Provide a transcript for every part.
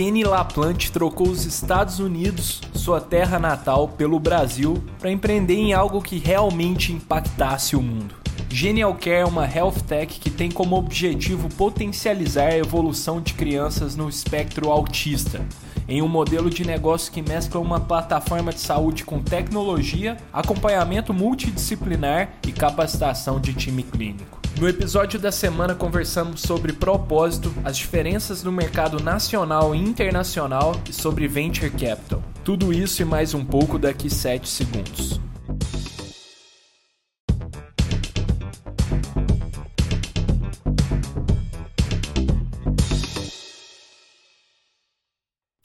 Kenny Laplante trocou os Estados Unidos, sua terra natal, pelo Brasil para empreender em algo que realmente impactasse o mundo. Genial Care é uma health tech que tem como objetivo potencializar a evolução de crianças no espectro autista, em um modelo de negócio que mescla uma plataforma de saúde com tecnologia, acompanhamento multidisciplinar e capacitação de time clínico. No episódio da semana conversamos sobre propósito, as diferenças no mercado nacional e internacional e sobre venture capital. Tudo isso e mais um pouco daqui 7 segundos.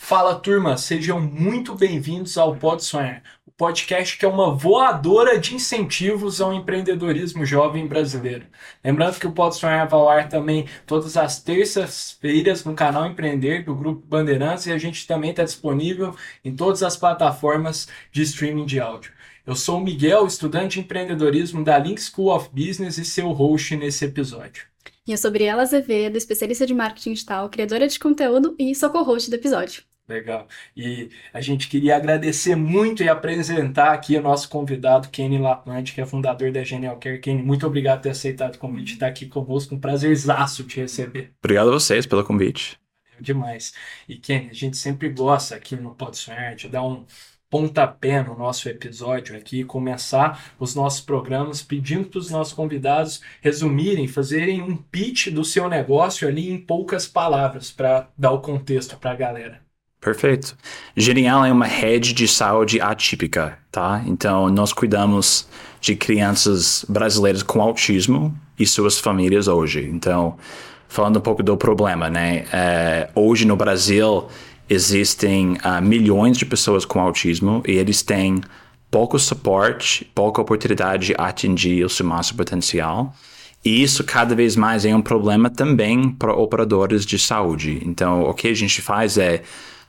Fala turma, sejam muito bem-vindos ao Pode Sonhar, o podcast que é uma voadora de incentivos ao empreendedorismo jovem brasileiro. Lembrando que o Pode Sonhar vai ao ar também todas as terças-feiras no canal Empreender do Grupo Bandeirantes e a gente também está disponível em todas as plataformas de streaming de áudio. Eu sou o Miguel, estudante de empreendedorismo da Link School of Business e seu host nesse episódio. E eu sou Briela Azevedo, especialista de marketing digital, criadora de conteúdo e co-host do episódio. Legal. E a gente queria agradecer muito e apresentar aqui o nosso convidado, Kenny Laplante, que é fundador da Genial Care. Kenny, muito obrigado por ter aceitado o convite, estar aqui conosco. Um prazerzaço te receber. Obrigado a vocês pelo convite. Demais. E Kenny, a gente sempre gosta aqui no Pode Sonhar de dar um pontapé no nosso episódio aqui, começar os nossos programas pedindo para os nossos convidados resumirem, fazerem um pitch do seu negócio ali em poucas palavras, para dar o contexto para a galera. Perfeito. Genial é uma rede de saúde atípica, tá? Então, nós cuidamos de crianças brasileiras com autismo e suas famílias hoje. Então, falando um pouco do problema, né? É, hoje no Brasil existem uh, milhões de pessoas com autismo e eles têm pouco suporte, pouca oportunidade de atingir o seu máximo potencial. E isso cada vez mais é um problema também para operadores de saúde. Então, o que a gente faz é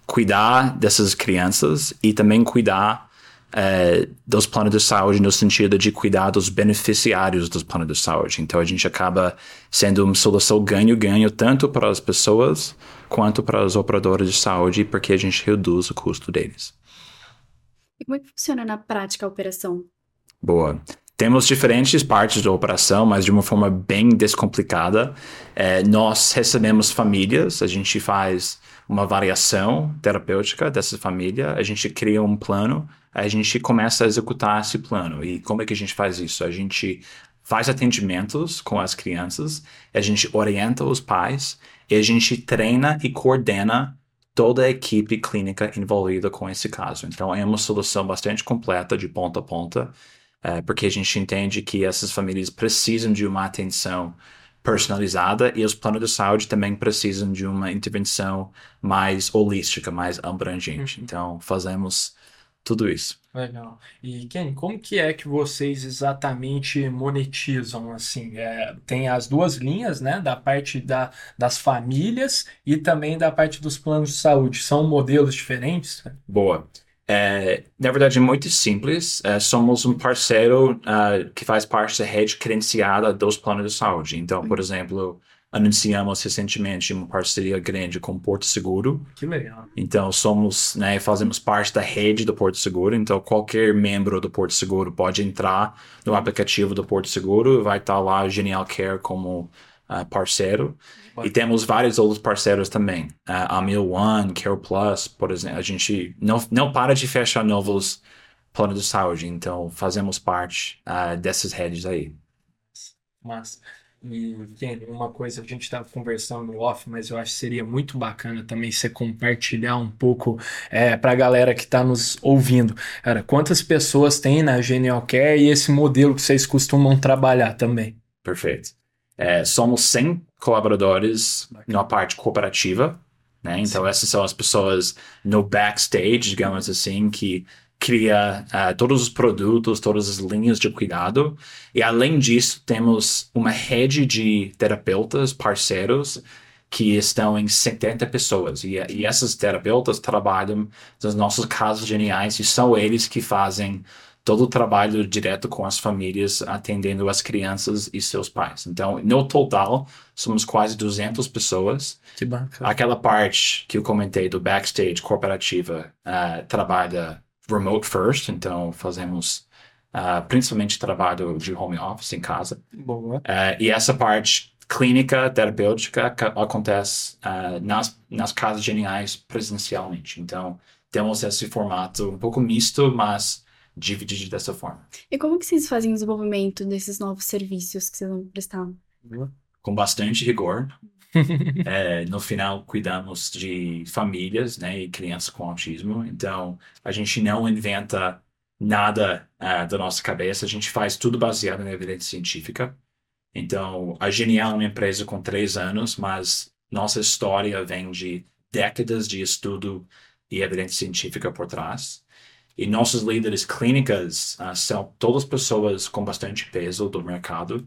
cuidar dessas crianças e também cuidar é, dos planos de saúde no sentido de cuidar dos beneficiários dos planos de saúde. Então a gente acaba sendo uma solução ganho-ganho tanto para as pessoas quanto para os operadores de saúde, porque a gente reduz o custo deles. E como é que funciona na prática a operação? Boa. Temos diferentes partes da operação, mas de uma forma bem descomplicada. É, nós recebemos famílias, a gente faz uma variação terapêutica dessa família, a gente cria um plano, a gente começa a executar esse plano. E como é que a gente faz isso? A gente faz atendimentos com as crianças, a gente orienta os pais e a gente treina e coordena toda a equipe clínica envolvida com esse caso. Então é uma solução bastante completa de ponta a ponta, é, porque a gente entende que essas famílias precisam de uma atenção personalizada e os planos de saúde também precisam de uma intervenção mais holística, mais abrangente. Uhum. Então, fazemos tudo isso. Legal. E Ken, como que é que vocês exatamente monetizam assim? É, tem as duas linhas, né, da parte da, das famílias e também da parte dos planos de saúde. São modelos diferentes? Boa. É, na verdade, é muito simples. É, somos um parceiro uh, que faz parte da rede credenciada dos planos de saúde. Então, por exemplo, anunciamos recentemente uma parceria grande com o Porto Seguro. Que legal. Então, somos, né, fazemos parte da rede do Porto Seguro. Então, qualquer membro do Porto Seguro pode entrar no aplicativo do Porto Seguro. Vai estar lá Genial Care como uh, parceiro. E temos vários outros parceiros também. Uh, a Mil One, Care Plus, por exemplo. A gente não, não para de fechar novos planos de saúde. Então, fazemos parte uh, dessas redes aí. Mas, e, uma coisa, a gente estava conversando no off, mas eu acho que seria muito bacana também você compartilhar um pouco é, para a galera que está nos ouvindo. Cara, quantas pessoas tem na Genial Care e esse modelo que vocês costumam trabalhar também? Perfeito. É, somos 100 colaboradores na parte cooperativa, né? Então Sim. essas são as pessoas no backstage, digamos assim, que cria uh, todos os produtos, todas as linhas de cuidado. E além disso, temos uma rede de terapeutas parceiros que estão em 70 pessoas. E, e essas terapeutas trabalham nos nossos casos geniais e são eles que fazem todo o trabalho direto com as famílias, atendendo as crianças e seus pais. Então, no total, somos quase 200 pessoas. Que bacana. Aquela parte que eu comentei do backstage corporativa uh, trabalha remote first, então fazemos uh, principalmente trabalho de home office em casa. Boa. Uh, e essa parte clínica, terapêutica, acontece nas, nas casas geniais presencialmente. Então, temos esse formato um pouco misto, mas dividido dessa forma. E como que vocês fazem o desenvolvimento desses novos serviços que vocês vão prestar? Com bastante rigor. é, no final, cuidamos de famílias né, e crianças com autismo. Então, a gente não inventa nada uh, da nossa cabeça, a gente faz tudo baseado na evidência científica. Então, a Genial é uma empresa com três anos, mas nossa história vem de décadas de estudo e evidência científica por trás. E nossos líderes clínicas uh, são todas pessoas com bastante peso do mercado.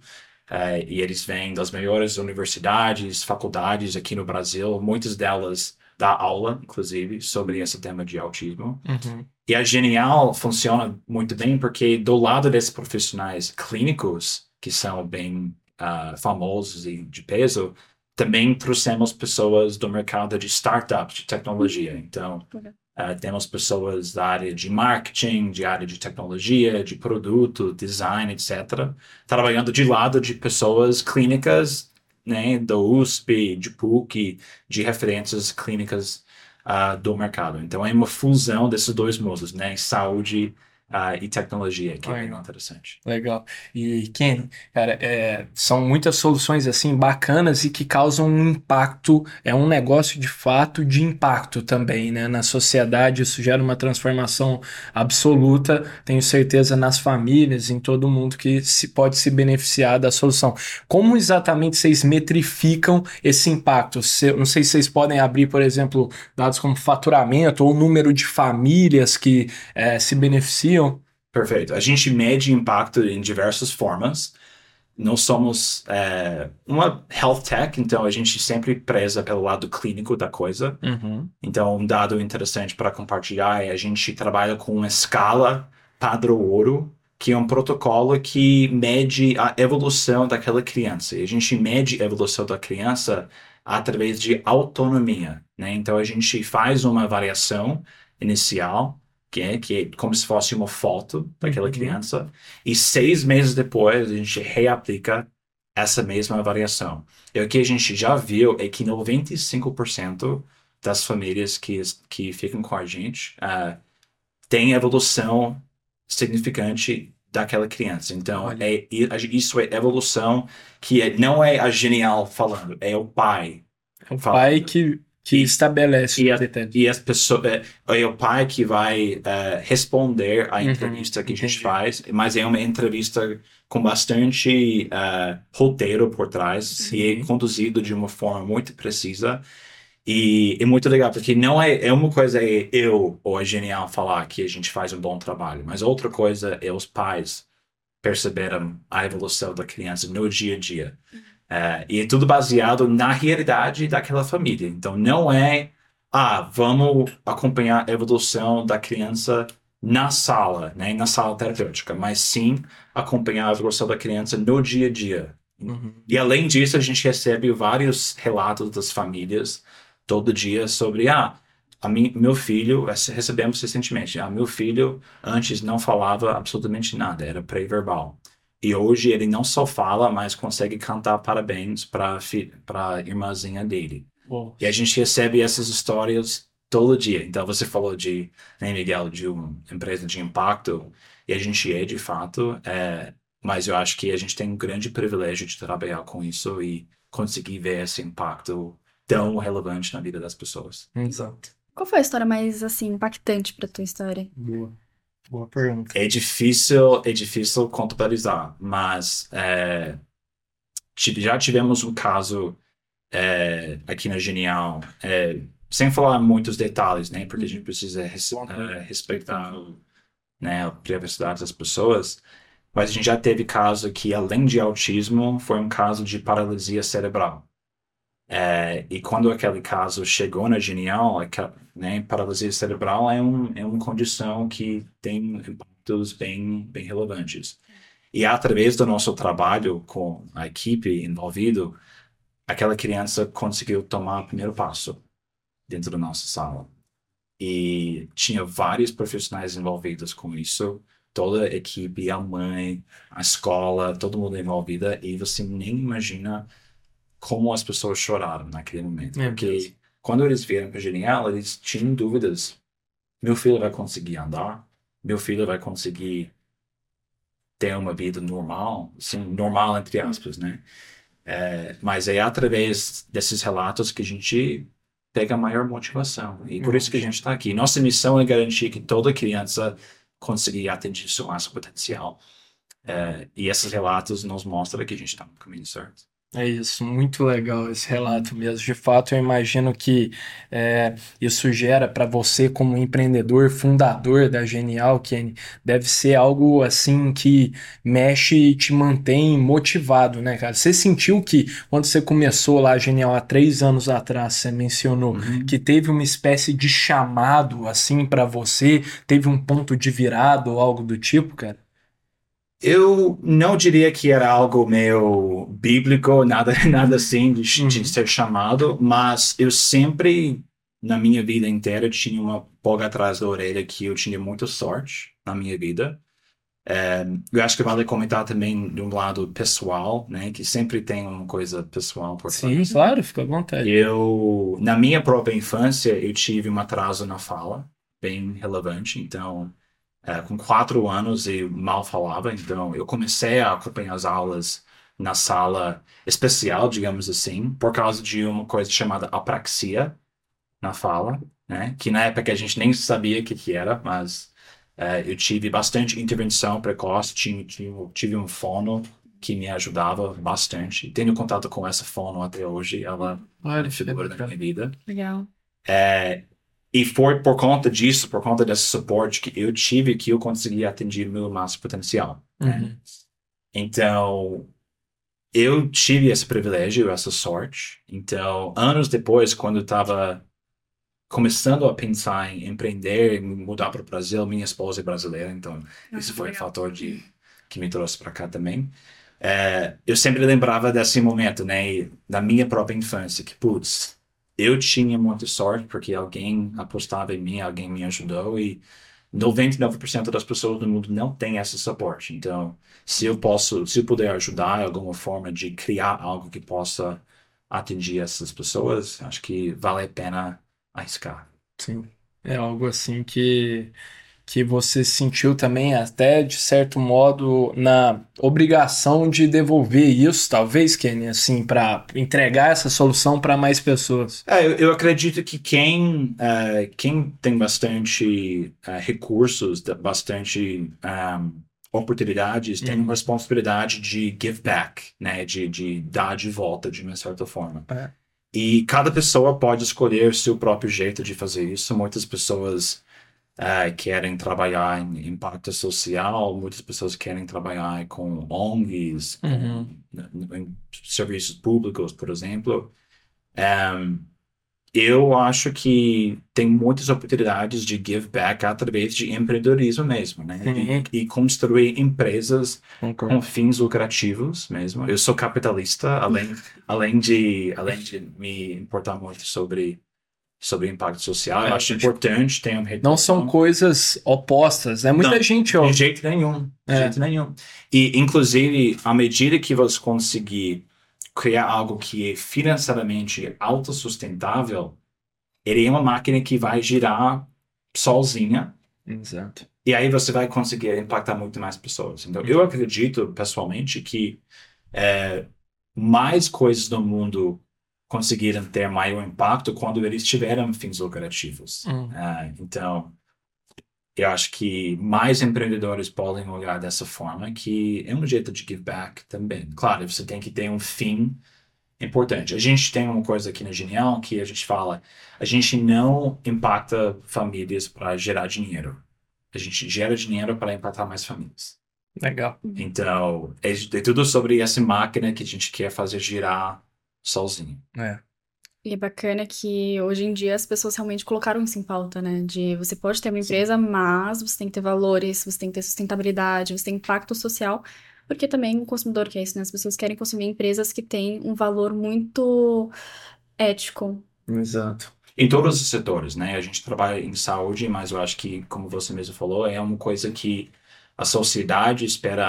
Uh, e eles vêm das melhores universidades, faculdades aqui no Brasil. Muitas delas dá aula, inclusive, sobre esse tema de autismo. Uhum. E a Genial funciona muito bem porque do lado desses profissionais clínicos, que são bem uh, famosos e de peso, também trouxemos pessoas do mercado de startups, de tecnologia. Então, Uh, temos pessoas da área de marketing, de área de tecnologia, de produto, design, etc., trabalhando de lado de pessoas clínicas, né, do USP, de PUC, de referências clínicas uh, do mercado. Então é uma fusão desses dois mundos, né, saúde e tecnologia, que Legal. é bem interessante. Legal. E, Ken, cara, é, são muitas soluções assim bacanas e que causam um impacto, é um negócio de fato de impacto também, né? Na sociedade, isso gera uma transformação absoluta, tenho certeza, nas famílias, em todo mundo que se pode se beneficiar da solução. Como exatamente vocês metrificam esse impacto? Se, não sei se vocês podem abrir, por exemplo, dados como faturamento ou número de famílias que é, se beneficiam Perfeito. A gente mede impacto em diversas formas. Não somos é, uma health tech, então a gente sempre preza pelo lado clínico da coisa. Uhum. Então, um dado interessante para compartilhar é a gente trabalha com uma escala padrão ouro, que é um protocolo que mede a evolução daquela criança. E a gente mede a evolução da criança através de autonomia. Né? Então, a gente faz uma variação inicial que que é como se fosse uma foto daquela uhum. criança, e seis meses depois a gente reaplica essa mesma variação. E o que a gente já viu é que 95% das famílias que, que ficam com a gente uh, tem evolução significante daquela criança. Então, é, isso é evolução que é, não é a genial falando, é o pai. É o falando. pai que que estabelece e, a, e as pessoas é, é, o pai que vai uh, responder à uhum, entrevista que a gente faz mas é uma entrevista com bastante uh, roteiro por trás e é conduzido de uma forma muito precisa. E é muito legal porque não é é uma coisa é eu ou é genial falar que a gente faz um bom trabalho mas outra coisa é os pais perceberam a evolução da criança no dia a dia. Uhum. É, e é tudo baseado na realidade daquela família. Então, não é, ah, vamos acompanhar a evolução da criança na sala, né, na sala terapêutica, mas sim acompanhar a evolução da criança no dia a dia. Uhum. E além disso, a gente recebe vários relatos das famílias todo dia sobre, ah, a mim, meu filho, recebemos recentemente, ah, meu filho antes não falava absolutamente nada, era pré-verbal. E hoje ele não só fala, mas consegue cantar parabéns para a irmãzinha dele. E a gente recebe essas histórias todo dia. Então você falou de, né, Miguel, de uma empresa de impacto, e a gente é de fato, é, mas eu acho que a gente tem um grande privilégio de trabalhar com isso e conseguir ver esse impacto tão relevante na vida das pessoas. Exato. Qual foi a história mais assim impactante para tua história? Boa. Boa pergunta. É difícil, é difícil contabilizar, mas é, já tivemos um caso é, aqui na Genial, é, sem falar muitos detalhes, né? Porque a gente precisa res, é, respeitar né, a privacidade das pessoas. Mas a gente já teve caso que, além de autismo, foi um caso de paralisia cerebral. É, e quando aquele caso chegou na Genial, né, paralisia cerebral é, um, é uma condição que tem impacto impactos bem, bem relevantes. E através do nosso trabalho com a equipe envolvida, aquela criança conseguiu tomar o primeiro passo dentro da nossa sala. E tinha vários profissionais envolvidos com isso, toda a equipe, a mãe, a escola, todo mundo envolvido, e você nem imagina como as pessoas choraram naquele momento. Porque quando eles vieram para Genial, eles tinham dúvidas. Meu filho vai conseguir andar? Meu filho vai conseguir ter uma vida normal? Assim, normal entre aspas, né? É, mas é através desses relatos que a gente pega a maior motivação. E por isso que a gente está aqui. Nossa missão é garantir que toda criança consiga atingir seu máximo potencial. É, e esses relatos nos mostram que a gente está no caminho certo. É isso, muito legal esse relato mesmo. De fato, eu imagino que é, isso gera para você, como empreendedor, fundador da Genial, Kenny, deve ser algo assim que mexe e te mantém motivado, né, cara? Você sentiu que quando você começou lá a Genial há três anos atrás, você mencionou que teve uma espécie de chamado assim para você, teve um ponto de virada ou algo do tipo, cara? Eu não diria que era algo meio bíblico, nada, nada assim de, de Uhum. ser chamado, mas eu sempre, na minha vida inteira, tinha uma pulga atrás da orelha que eu tinha muita sorte na minha vida. É, eu acho que vale comentar também de um lado pessoal, né, que sempre tem uma coisa pessoal por Sim, trás. claro, fica à vontade. Eu, na minha própria infância, eu tive um atraso na fala, bem relevante. Então, eh, com quatro anos eu mal falava. Então, eu comecei a acompanhar as aulas na sala especial, digamos assim, por causa de uma coisa chamada apraxia na fala, né? Que na época a gente nem sabia o que que era, mas eh, eu tive bastante intervenção precoce, tive, tive, tive um fono que me ajudava bastante. Tenho contato com essa fono até hoje, ela Olha, é figura da minha vida. Legal. É, e foi por conta disso, por conta desse suporte que eu tive, que eu consegui atingir o meu máximo potencial. né? Uhum. Então, eu tive esse privilégio, essa sorte. Então, anos depois, quando eu estava começando a pensar em empreender, em mudar para o Brasil, minha esposa é brasileira, então isso foi um fator de, que me trouxe para cá também. É, eu sempre lembrava desse momento, né, e da minha própria infância, que, putz, eu tinha muita sorte porque alguém apostava em mim, alguém me ajudou e 99% das pessoas no mundo não tem esse suporte. Então, se eu posso, se eu puder ajudar de alguma forma de criar algo que possa atingir essas pessoas, acho que vale a pena arriscar. Sim, é algo assim que, que você sentiu também, até de certo modo, na obrigação de devolver isso, talvez, Kenny, assim, para entregar essa solução para mais pessoas. É, eu, eu acredito que quem, eh, quem tem bastante eh, recursos, bastante ahm, oportunidades, tem Uhum. uma responsabilidade de give back, né? De, de dar de volta de uma certa forma. É. E cada pessoa pode escolher seu próprio jeito de fazer isso. Muitas pessoas eh, querem trabalhar em impacto social, muitas pessoas querem trabalhar com ONGs, Uhum. em serviços públicos, por exemplo. Em, eu acho que tem muitas oportunidades de give back através de empreendedorismo mesmo, né? Sim. E, e construir empresas Concordo. com fins lucrativos mesmo. Eu sou capitalista, além, além de além de me importar muito sobre sobre impacto social. Eu É, acho acho- importante ter um Não são coisas opostas, né? Muita Não, gente, ó. de jeito nenhum. De É. jeito nenhum. E, inclusive, à medida que você conseguir criar algo que é financeiramente autossustentável, ele é uma máquina que vai girar sozinha. Exato. E aí você vai conseguir impactar muito mais pessoas. Então, eu acredito, pessoalmente, que é, mais coisas no mundo conseguiram ter maior impacto quando eles tiveram fins lucrativos. Hum. Ah, então, eu acho que mais empreendedores podem olhar dessa forma, que é um jeito de give back também. Claro, você tem que ter um fim importante. A gente tem uma coisa aqui na Genial que a gente fala, a gente não impacta famílias para gerar dinheiro. A gente gera dinheiro para impactar mais famílias. Legal. Então, é, é tudo sobre essa máquina que a gente quer fazer girar sozinho. É. E é bacana que hoje em dia as pessoas realmente colocaram isso em pauta, né? De você pode ter uma empresa, Sim. mas você tem que ter valores, você tem que ter sustentabilidade, você tem impacto social, porque também o consumidor quer isso, né? As pessoas querem consumir empresas que têm um valor muito ético. Exato. Em todos os setores, né? A gente trabalha em saúde, mas eu acho que, como você mesmo falou, é uma coisa que a sociedade espera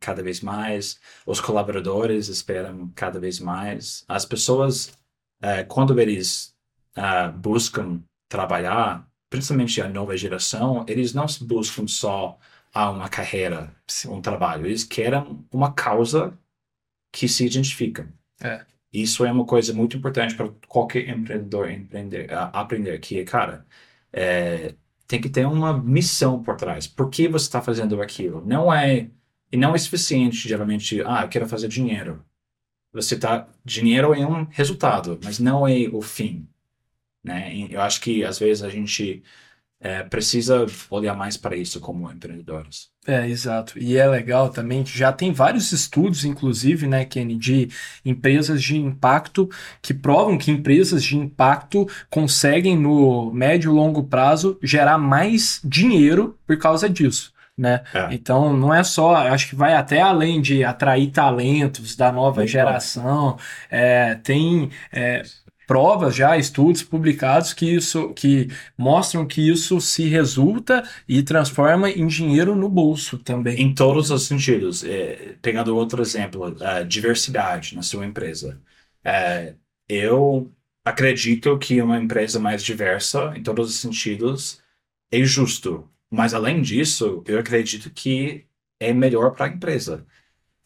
cada vez mais, os colaboradores esperam cada vez mais, as pessoas é, quando eles uh, buscam trabalhar, principalmente a nova geração, eles não buscam só uma carreira, um trabalho, eles querem uma causa que se identifica. É. Isso é uma coisa muito importante para qualquer empreendedor empreender, uh, aprender, que, cara, é, tem que ter uma missão por trás. Por que você está fazendo aquilo? Não é e não é suficiente, geralmente, ah, eu quero fazer dinheiro você tá dinheiro é um resultado, mas não é o fim, né? Eu acho que às vezes a gente é, precisa olhar mais para isso como empreendedores. É, exato. E é legal também já tem vários estudos, inclusive, né, Kenny, de empresas de impacto que provam que empresas de impacto conseguem, no médio e longo prazo, gerar mais dinheiro por causa disso né? É. Então não é só, acho que vai até além de atrair talentos da nova geração, é, tem é, provas já, estudos publicados que isso que mostram que isso se resulta e transforma em dinheiro no bolso também. Em todos os sentidos. É, pegando outro exemplo, a diversidade na sua empresa. É, eu acredito que uma empresa mais diversa, em todos os sentidos, é justo mas além disso, eu acredito que é melhor para a empresa.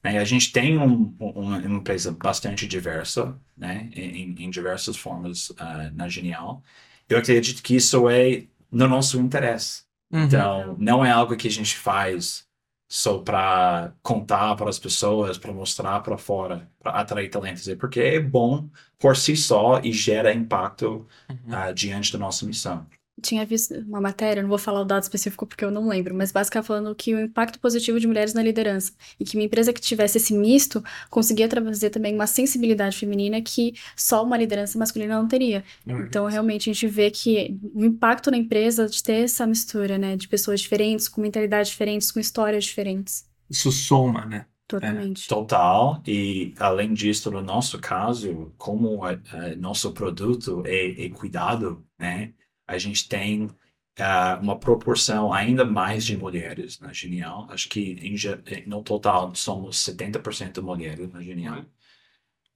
Né? A gente tem um, um, uma empresa bastante diversa, né? em, em diversas formas uh, na Genial. Eu acredito que isso é no nosso interesse. Uhum. Então, não é algo que a gente faz só para contar para as pessoas, para mostrar para fora, para atrair talentos, é porque é bom por si só e gera impacto uhum. uh, diante da nossa missão tinha visto uma matéria, não vou falar o dado específico porque eu não lembro, mas basicamente falando que o impacto positivo de mulheres na liderança e que uma empresa que tivesse esse misto conseguia trazer também uma sensibilidade feminina que só uma liderança masculina não teria. Uhum. Então, realmente, a gente vê que o impacto na empresa de ter essa mistura, né, de pessoas diferentes, com mentalidades diferentes, com histórias diferentes. Isso soma, né? Totalmente. É, total. E além disso, no nosso caso, como a, a, nosso produto é, é cuidado, né? A gente tem uh, uma proporção ainda mais de mulheres na Genial. Acho que em, no total somos 70% mulheres na Genial.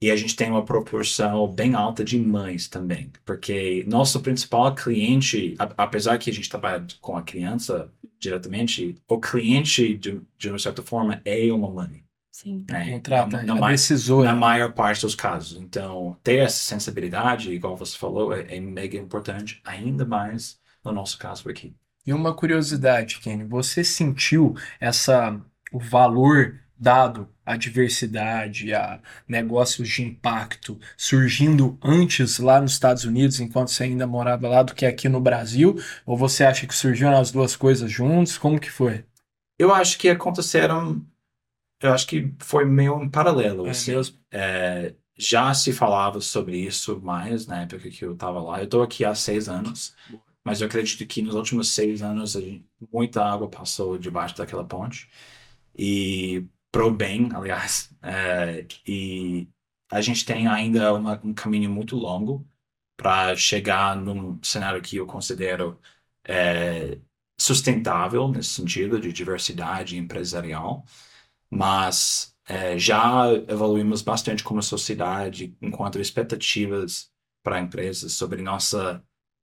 E a gente tem uma proporção bem alta de mães também, porque nosso principal cliente, apesar que a gente trabalha com a criança diretamente, o cliente, de, de uma certa forma, é uma mãe. Sim. Né? Contrata, na, na, na maior parte dos casos. Então, ter essa sensibilidade, igual você falou, é, é mega importante, ainda mais no nosso caso aqui. E uma curiosidade, Kenny, você sentiu essa o valor dado à diversidade, a negócios de impacto surgindo antes lá nos Estados Unidos, enquanto você ainda morava lá, do que aqui no Brasil? Ou você acha que surgiram as duas coisas juntos? Como que foi? Eu acho que aconteceram eu acho que foi meio em paralelo. É assim? É, já se falava sobre isso mais na época que eu estava lá. Eu estou aqui há seis anos, mas eu acredito que nos últimos seis anos gente, muita água passou debaixo daquela ponte. E pro bem, aliás. É, e a gente tem ainda uma, um caminho muito longo para chegar num cenário que eu considero é, sustentável nesse sentido de diversidade empresarial mas é, já evoluímos bastante como sociedade enquanto expectativas para empresas sobre nosso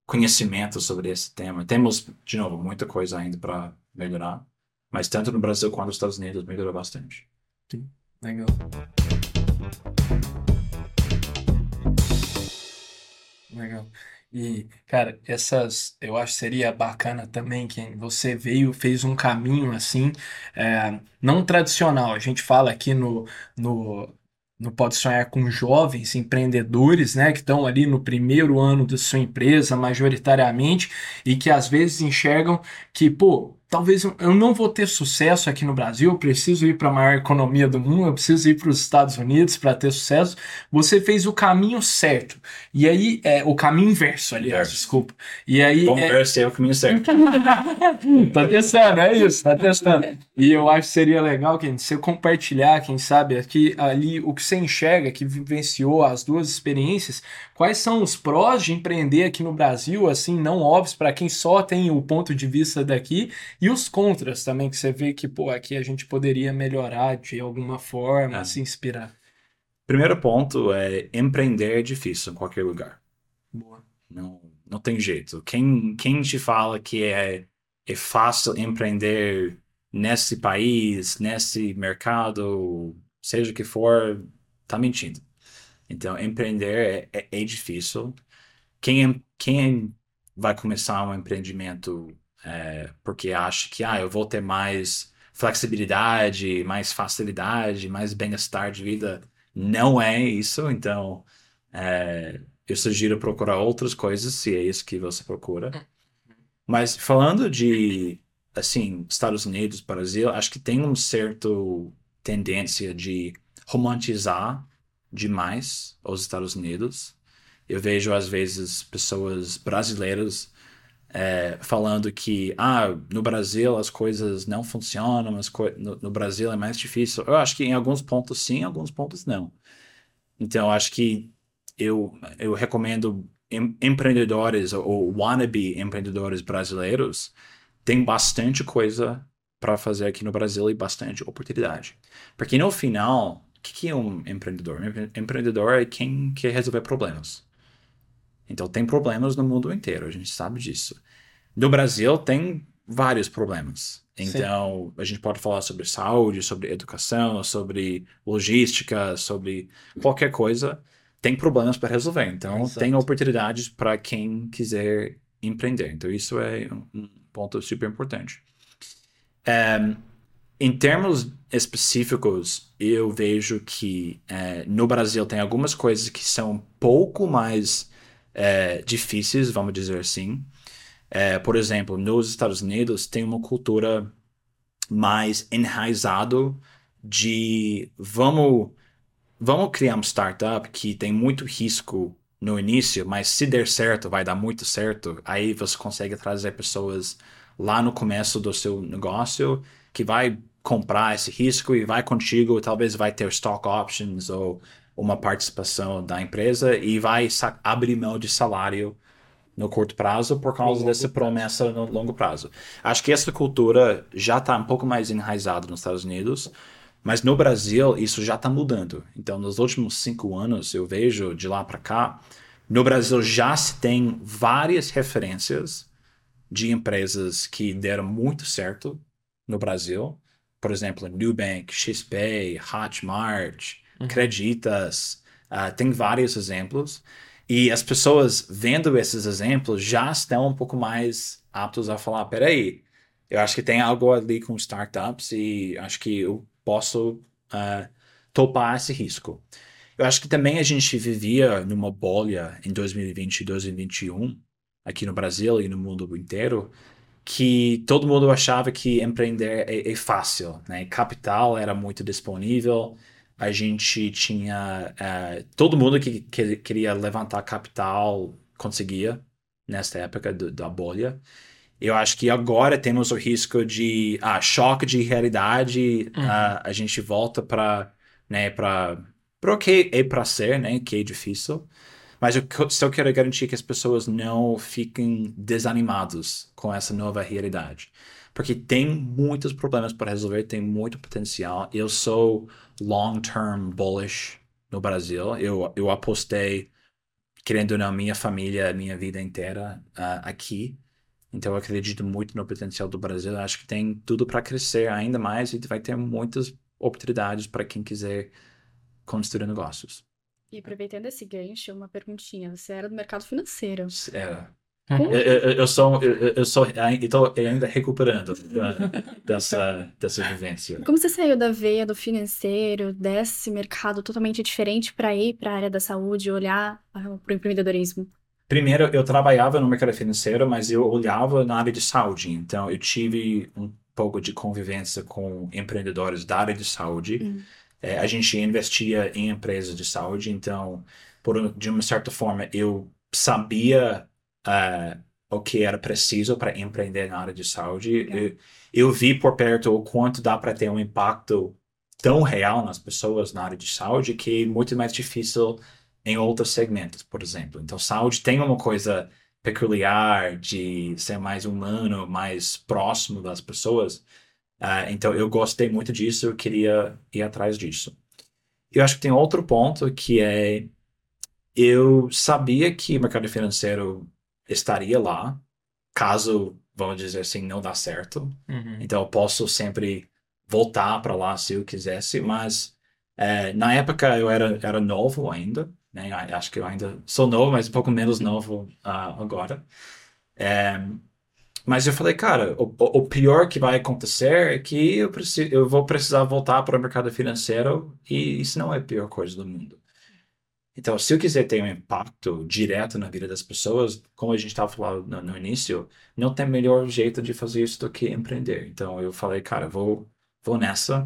conhecimento sobre esse tema. Temos, de novo, muita coisa ainda para melhorar, mas tanto no Brasil quanto nos Estados Unidos melhorou bastante. Sim, legal. Legal. E, cara, essas eu acho que seria bacana também que você veio, fez um caminho assim, é, não tradicional. A gente fala aqui no, no, no Pode Sonhar com jovens empreendedores, né, que estão ali no primeiro ano da sua empresa, majoritariamente, e que às vezes enxergam que, pô, talvez eu não vou ter sucesso aqui no Brasil, eu preciso ir para a maior economia do mundo, eu preciso ir para os Estados Unidos para ter sucesso. Você fez o caminho certo. E aí, é, o caminho inverso, aliás, desculpa. E aí. Bom, é... é o caminho certo. tá testando, é isso, tá testando. E eu acho que seria legal, quem você compartilhar, quem sabe, aqui, ali, o que você enxerga, que vivenciou as duas experiências, quais são os prós de empreender aqui no Brasil, assim, não óbvios para quem só tem o ponto de vista daqui, e os contras também, que você vê que, pô, aqui a gente poderia melhorar de alguma forma, é. se inspirar. Primeiro ponto é empreender é difícil em qualquer lugar. Boa. Não, não tem jeito. Quem, quem te fala que é, é fácil empreender nesse país, nesse mercado, seja o que for, tá mentindo. Então, empreender é, é, é difícil. Quem, quem vai começar um empreendimento é, porque acha que ah, eu vou ter mais flexibilidade, mais facilidade, mais bem-estar de vida. Não é isso, então é, eu sugiro procurar outras coisas se é isso que você procura. Hum. Mas falando de assim Estados Unidos, Brasil, acho que tem um certo tendência de romantizar demais os Estados Unidos. Eu vejo às vezes pessoas brasileiras é, falando que ah, no Brasil as coisas não funcionam, as co no, no, Brasil é mais difícil. Eu acho que em alguns pontos sim, em alguns pontos não. Então, acho que eu, eu recomendo em, empreendedores ou wannabe empreendedores brasileiros tem bastante coisa para fazer aqui no Brasil e bastante oportunidade. Porque no final, o que, que é um empreendedor? Empreendedor é quem quer resolver problemas. Então, tem problemas no mundo inteiro, a gente sabe disso. No Brasil, tem vários problemas. Então, Sim. a gente pode falar sobre saúde, sobre educação, sobre logística, sobre qualquer coisa. Tem problemas para resolver. Então, Exato. tem oportunidades para quem quiser empreender. Então, isso é um ponto super importante. Um, em termos específicos, eu vejo que uh, no Brasil tem algumas coisas que são um pouco mais é, difíceis, vamos dizer assim. É, por exemplo, nos Estados Unidos tem uma cultura mais enraizado de vamos vamos criar uma startup que tem muito risco no início, mas se der certo, vai dar muito certo. Aí você consegue trazer pessoas lá no começo do seu negócio que vai comprar esse risco e vai contigo, talvez vai ter stock options ou uma participação da empresa e vai abrir mão de salário no curto prazo por causa dessa promessa no longo prazo. Acho que essa cultura já está um pouco mais enraizada nos Estados Unidos, mas no Brasil isso já está mudando. Então, nos últimos cinco anos, eu vejo de lá para cá, no Brasil já se tem várias referências de empresas que deram muito certo no Brasil. Por exemplo, Nubank, XP, Hotmart, uhum. Creditas, uh, tem vários exemplos. E as pessoas vendo esses exemplos já estão um pouco mais aptos a falar: peraí, eu acho que tem algo ali com startups e acho que eu posso uh, topar esse risco. Eu acho que também a gente vivia numa bolha em 2020 e 2021, aqui no Brasil e no mundo inteiro, que todo mundo achava que empreender é, é fácil, né? Capital era muito disponível, a gente tinha. Uh, todo mundo que, que, queria levantar capital conseguia nessa época do, da bolha. Eu acho que agora temos o risco de ah, choque de realidade, uhum. uh, a gente volta para né, para o que é para ser, né, que é difícil. Mas eu só quero garantir que as pessoas não fiquem desanimados com essa nova realidade. Porque tem muitos problemas para resolver, tem muito potencial. Eu sou long-term bullish no Brasil. Eu, eu apostei, querendo ou não, minha família, minha vida inteira uh, aqui. Então eu acredito muito no potencial do Brasil. Eu acho que tem tudo para crescer ainda mais e vai ter muitas oportunidades para quem quiser construir negócios. E aproveitando esse gancho, uma perguntinha. Você era do mercado financeiro. Era. Eu, eu, eu, sou, eu, eu sou ainda recuperando dessa, dessa vivência. Como você saiu da veia do financeiro, desse mercado totalmente diferente para ir para a área da saúde, olhar para o empreendedorismo? Primeiro, eu trabalhava no mercado financeiro, mas eu olhava na área de saúde. Então, eu tive um pouco de convivência com empreendedores da área de saúde. Uhum. É, a gente investia em empresas de saúde, então, por, de uma certa forma, eu sabia uh, o que era preciso para empreender na área de saúde. Eu, eu vi por perto o quanto dá para ter um impacto tão real nas pessoas na área de saúde que é muito mais difícil em outros segmentos, por exemplo. Então, saúde tem uma coisa peculiar de ser mais humano, mais próximo das pessoas. Uh, então, eu gostei muito disso, eu queria ir atrás disso. Eu acho que tem outro ponto que é eu sabia que o mercado financeiro estaria lá, caso, vamos dizer assim, não dá certo. Uhum. Então, eu posso sempre voltar para lá se eu quisesse, mas é, na época eu era, era novo ainda, né? Acho que eu ainda sou novo, mas um pouco menos novo uh, agora. É, mas eu falei, cara, o, o, pior que vai acontecer é que eu, preciso, eu vou precisar voltar para o mercado financeiro e isso não é a pior coisa do mundo. Então, se eu quiser ter um impacto direto na vida das pessoas, como a gente estava falando no, no, início, não tem melhor jeito de fazer isso do que empreender. Então, eu falei, cara, vou, vou nessa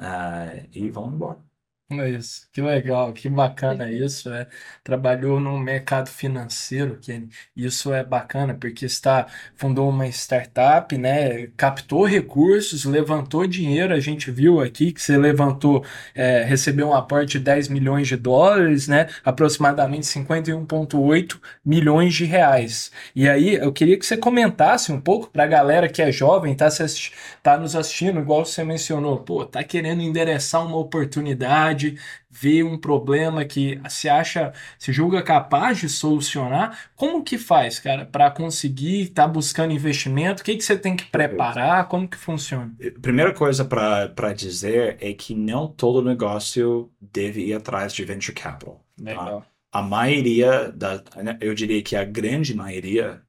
uh, e vamos embora. É isso, que legal, que bacana isso. É, trabalhou no mercado financeiro, que isso é bacana, porque está fundou uma startup, né? Captou recursos, levantou dinheiro. A gente viu aqui que você levantou, é, recebeu um aporte de 10 milhões de dólares, né? Aproximadamente 51,8 milhões de reais. E aí eu queria que você comentasse um pouco para a galera que é jovem, tá, se tá nos assistindo, igual você mencionou, pô, tá querendo endereçar uma oportunidade vê um problema que se acha, se julga capaz de solucionar, como que faz, cara, para conseguir estar tá buscando investimento? O que, que você tem que preparar? Como que funciona? Primeira coisa para dizer é que não todo negócio deve ir atrás de venture capital. Tá? Legal. Tá? A maioria, da, né, eu diria que a grande maioria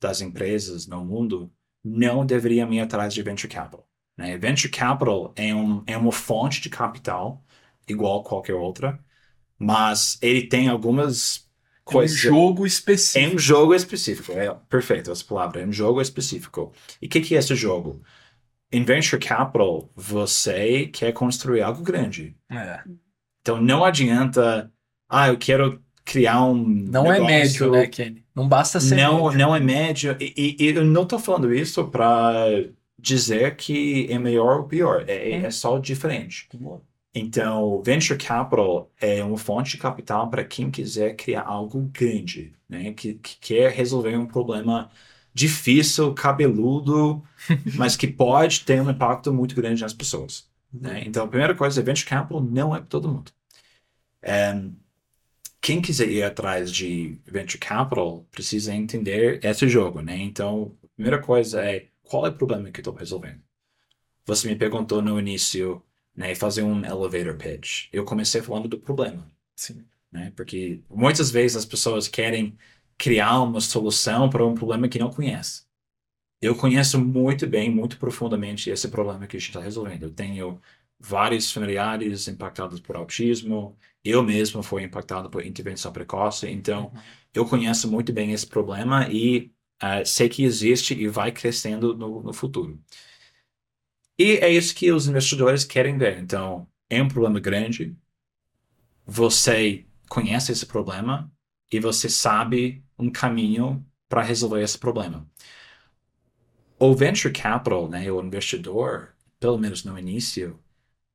das empresas no mundo não deveriam ir atrás de venture capital. Né? Venture capital é, um, é uma fonte de capital igual qualquer outra, mas ele tem algumas coisas. É um jogo específico. É um jogo específico, é perfeito essa palavra, é um jogo específico. E o que, que é esse jogo? Em Venture Capital, você quer construir algo grande. É. Então não adianta, ah, eu quero criar um. Não negócio. é médio, né, Kenny? Não basta ser. Não, médio. não é médio. E, e, eu não estou falando isso para dizer que é melhor ou pior. É, é só diferente. Então, venture capital é uma fonte de capital para quem quiser criar algo grande, né? Que, que quer resolver um problema difícil, cabeludo, mas que pode ter um impacto muito grande nas pessoas. Né? Então, a primeira coisa é venture capital não é para todo mundo. Um, quem quiser ir atrás de venture capital precisa entender esse jogo, né? Então, a primeira coisa é qual é o problema que estou resolvendo. Você me perguntou no início né, e fazer um elevator pitch. Eu comecei falando do problema. Sim. Né, porque muitas vezes as pessoas querem criar uma solução para um problema que não conhece. Eu conheço muito bem, muito profundamente esse problema que a gente está resolvendo. Eu tenho vários familiares impactados por autismo, eu mesmo fui impactado por intervenção precoce, então uhum. eu conheço muito bem esse problema e uh, sei que existe e vai crescendo no, no futuro. E é isso que os investidores querem ver. Então, é um problema grande, você conhece esse problema e você sabe um caminho para resolver esse problema. O venture capital, né, o investidor, pelo menos no início,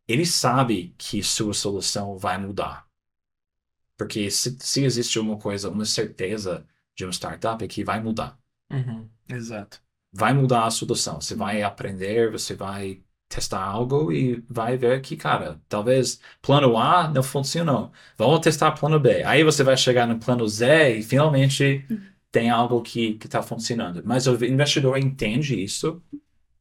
ele sabe que sua solução vai mudar. Porque se, se existe uma coisa, uma certeza de uma startup é que vai mudar. Uhum, exato vai mudar a solução. Você vai aprender, você vai testar algo e vai ver que, cara, talvez plano A não funcionou. Vamos testar plano B. Aí você vai chegar no plano Z e finalmente tem algo que está funcionando. Mas o investidor entende isso,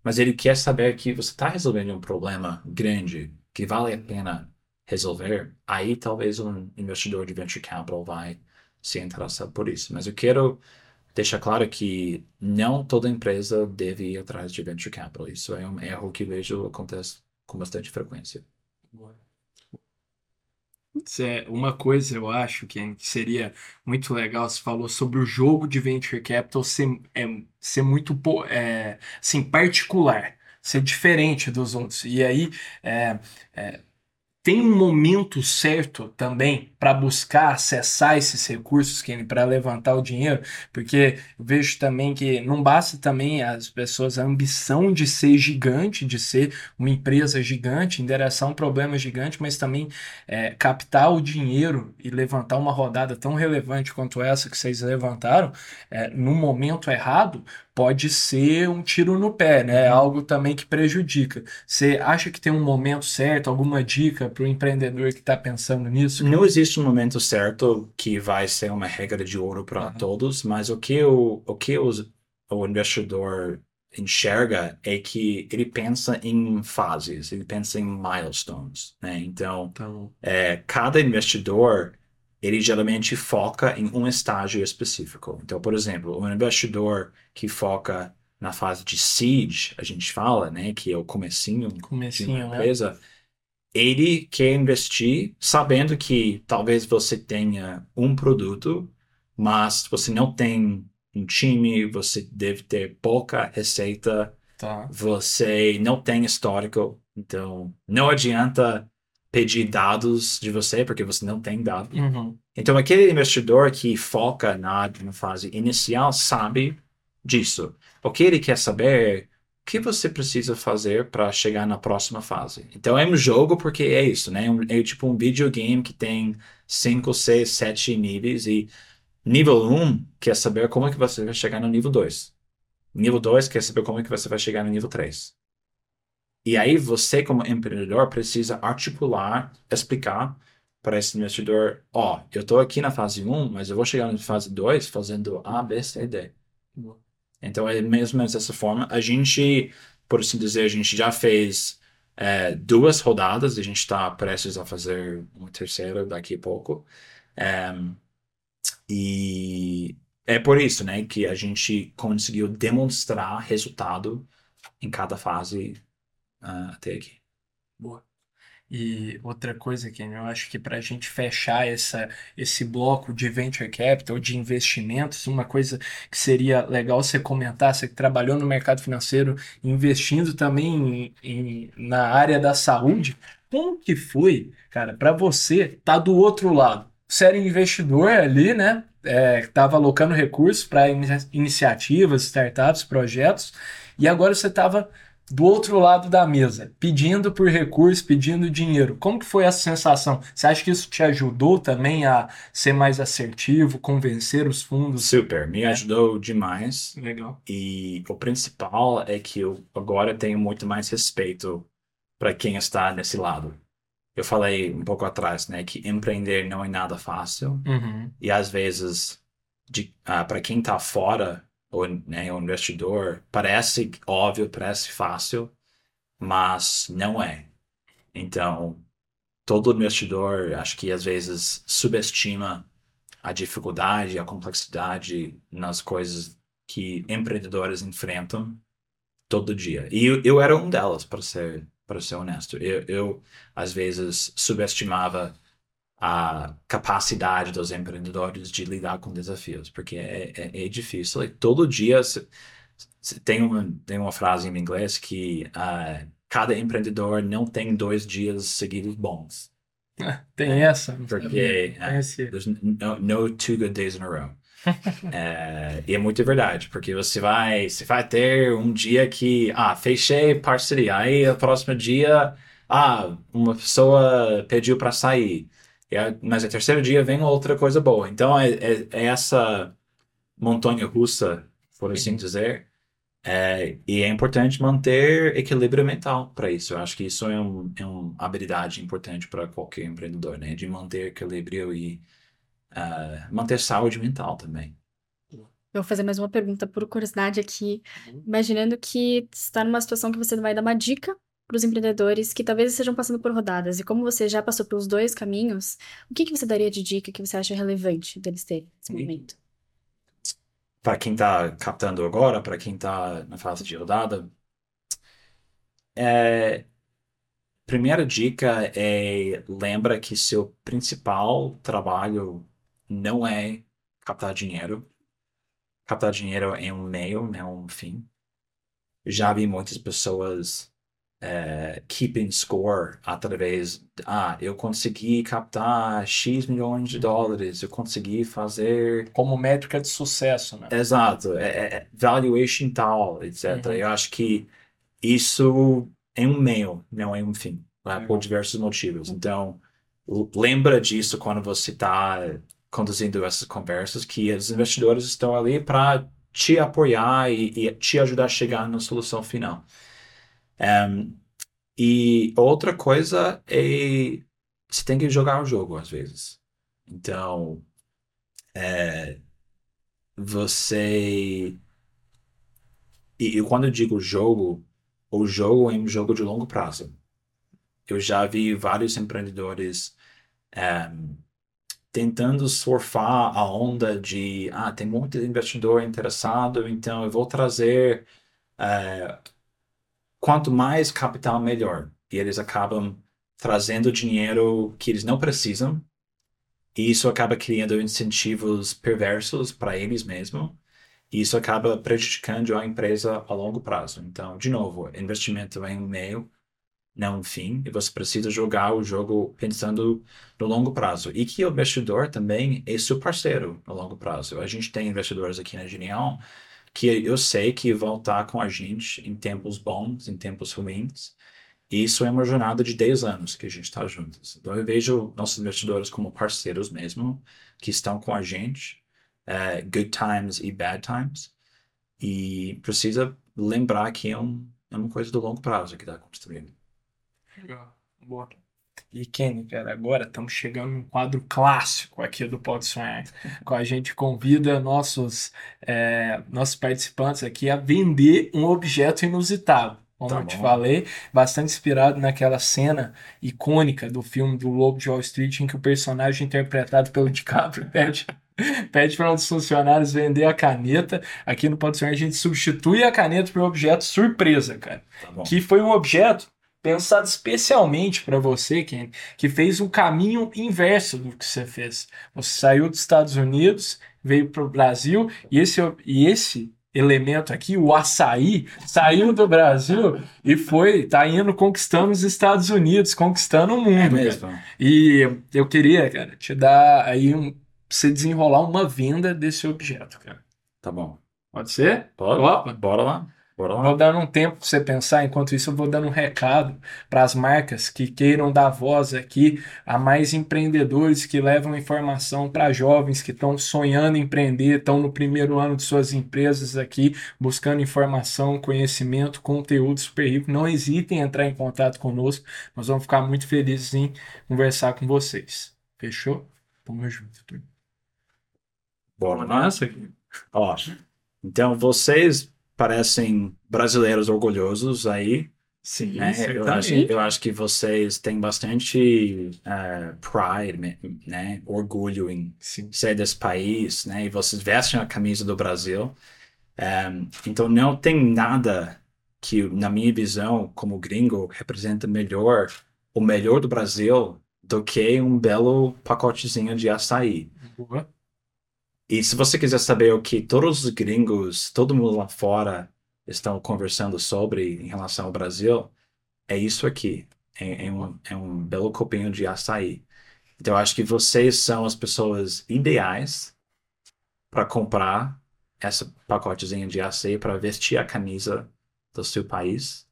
mas ele quer saber que você está resolvendo um problema grande que vale a pena resolver. Aí talvez um investidor de venture capital vai se interessar por isso. Mas eu quero deixa claro que não toda empresa deve ir atrás de venture capital. Isso é um erro que vejo acontece com bastante frequência. É uma coisa eu acho que seria muito legal, você falou sobre o jogo de venture capital ser, é, ser muito é, assim, particular, ser diferente dos outros. E aí é, é, tem um momento certo também para buscar acessar esses recursos, para levantar o dinheiro, porque eu vejo também que não basta também as pessoas a ambição de ser gigante, de ser uma empresa gigante, endereçar um problema gigante, mas também é, captar o dinheiro e levantar uma rodada tão relevante quanto essa que vocês levantaram, é, no momento errado, pode ser um tiro no pé, né? Uhum. Algo também que prejudica. Você acha que tem um momento certo, alguma dica para o empreendedor que está pensando nisso? Não existe um momento certo que vai ser uma regra de ouro para uhum. todos, mas o que o, o que os, o investidor enxerga é que ele pensa em fases, ele pensa em milestones, né? Então, então... É, cada investidor ele geralmente foca em um estágio específico. Então, por exemplo, um investidor que foca na fase de seed, a gente fala, né, que é o comecinho, comecinho de uma né? empresa, né? ele quer investir sabendo que talvez você tenha um produto, mas você não tem um time, você deve ter pouca receita, tá. você não tem histórico, então não adianta pedir dados de você, porque você não tem dados. Uhum. Então, aquele investidor que foca na, na fase inicial sabe disso. O que ele quer saber é o que você precisa fazer para chegar na próxima fase. Então, é um jogo porque é isso, né? É tipo um videogame que tem 5, 6, 7 níveis e nível 1 um quer saber como é que você vai chegar no nível 2. Nível 2 quer saber como é que você vai chegar no nível 3. E aí você, como empreendedor, precisa articular, explicar para esse investidor, ó, oh, eu estou aqui na fase 1, mas eu vou chegar na fase 2 fazendo A, B, C, D. Então, é mesmo dessa forma. A gente, por assim dizer, a gente já fez é, duas rodadas, a gente está prestes a fazer uma terceira daqui a pouco. É, e é por isso, né, que a gente conseguiu demonstrar resultado em cada fase uh, até aqui. Boa. E outra coisa que eu acho que para a gente fechar essa, esse bloco de venture capital, de investimentos, uma coisa que seria legal você comentar, você que trabalhou no mercado financeiro, investindo também em, em, na área da saúde, como que foi, cara, para você estar tá do outro lado? Você era investidor ali, né? Estava é, alocando recursos para in iniciativas, startups, projetos, e agora você estava do outro lado da mesa, pedindo por recurso, pedindo dinheiro. Como que foi essa sensação? Você acha que isso te ajudou também a ser mais assertivo, convencer os fundos? Super, me é. ajudou demais. Legal. E o principal é que eu agora tenho muito mais respeito para quem está nesse lado. Eu falei um pouco atrás, né, que empreender não é nada fácil. Uhum. E às vezes, ah, para quem está fora o, né, o investidor, parece óbvio, parece fácil, mas não é. Então, todo investidor, acho que às vezes subestima a dificuldade, a complexidade nas coisas que empreendedores enfrentam todo dia. E eu, eu era um delas, para ser, para ser honesto. Eu, eu, às vezes, subestimava a capacidade dos empreendedores de lidar com desafios, porque é, é, é difícil. E todo dia tem, uma, tem uma frase em inglês que uh, cada empreendedor não tem dois dias seguidos bons. Tem essa. Porque uh, no, no, two good days in a row. é, e é muito verdade, porque você vai, você vai ter um dia que, ah, fechei parceria, aí o próximo dia, ah, uma pessoa pediu para sair. É, mas no terceiro dia vem outra coisa boa. Então é, é, é essa montanha russa, por assim dizer. É, e é importante manter equilíbrio mental para isso. Eu acho que isso é, um, é uma habilidade importante para qualquer empreendedor, né? De manter equilíbrio e uh, manter saúde mental também. Eu vou fazer mais uma pergunta por curiosidade aqui. Uhum. Imaginando que está numa situação que você vai dar uma dica para os empreendedores que talvez estejam passando por rodadas. E como você já passou pelos dois caminhos, o que, que você daria de dica que você acha relevante deles terem nesse momento? Para quem está captando agora, para quem está na fase de rodada, é... primeira dica é lembra que seu principal trabalho não é captar dinheiro. Captar dinheiro é um meio, não é um fim. Já vi muitas pessoas é, keeping score através ah, eu consegui captar X milhões de dólares, eu consegui fazer Como métrica de sucesso, né? Exato, é, é valuation tal, etc. Uhum. Eu acho que isso é um meio, não é um fim, né, por diversos motivos. Então, lembra disso quando você está conduzindo essas conversas, que os investidores estão ali para te apoiar e, e te ajudar a chegar na solução final. Em, e outra coisa é você tem que jogar o jogo às vezes. Então, é, você. E, e quando eu digo jogo, o jogo é um jogo de longo prazo. Eu já vi vários empreendedores ehm, tentando surfar a onda de ah, tem muito investidor interessado, então eu vou trazer eh, quanto mais capital, melhor. E eles acabam trazendo dinheiro que eles não precisam, e isso acaba criando incentivos perversos para eles mesmos, e isso acaba prejudicando a empresa a longo prazo. Então, de novo, investimento é um meio, não um fim, e você precisa jogar o jogo pensando no longo prazo. E que o investidor também é seu parceiro no longo prazo. A gente tem investidores aqui na Genial que eu sei que vão estar com a gente em tempos bons, em tempos ruins. E isso é uma jornada de 10 anos que a gente está juntos. Então eu vejo nossos investidores como parceiros mesmo, que estão com a gente, eh, good times e bad times. E precisa lembrar que é, um, é uma coisa do longo prazo que está construindo. Legal. Boa. E Kenny, cara, agora estamos chegando num quadro clássico aqui do Pode Sonhar. Com a gente convida nossos, é, nossos participantes aqui a vender um objeto inusitado. Como Tá eu te falei, bastante inspirado naquela cena icônica do filme do Lobo de Wall Street, em que o personagem interpretado pelo DiCaprio pede, pede para um dos funcionários vender a caneta. Aqui no Pode Sonhar a gente substitui a caneta por um objeto surpresa, cara Tá que foi um objeto pensado especialmente para você, Ken, que fez um caminho inverso do que você fez. Você saiu dos Estados Unidos, veio para o Brasil e esse, e esse elemento aqui, o açaí, saiu do Brasil e foi, tá indo conquistando os Estados Unidos, conquistando o mundo. É cara. mesmo. E eu queria, cara, te dar aí um, você desenrolar uma venda desse objeto, cara. Tá bom. Pode ser? Bora, Opa. bora lá. Bora lá. Vou dando um tempo para você pensar, enquanto isso eu vou dando um recado para as marcas que queiram dar voz aqui a mais empreendedores que levam informação para jovens que estão sonhando em empreender, estão no primeiro ano de suas empresas aqui, buscando informação, conhecimento, conteúdo super rico. Não hesitem em entrar em contato conosco, nós vamos ficar muito felizes em conversar com vocês. Fechou? Vamos junto. Bora lá. Nessa aqui. Ó, então vocês parecem brasileiros orgulhosos aí, Sim, né? Eu acho, eu acho que vocês têm bastante eh, pride, né? Orgulho em Sim. ser desse país, né? E vocês vestem a camisa do Brasil. Ehm, então não tem nada que, na minha visão, como gringo, representa melhor o melhor do Brasil do que um belo pacotezinho de açaí. Boa. E se você quiser saber o que todos os gringos, todo mundo lá fora estão conversando sobre em relação ao Brasil, é isso aqui. É, é um, é um belo copinho de açaí. Então, eu acho que vocês são as pessoas ideais para comprar essa pacotezinho de açaí para vestir a camisa do seu país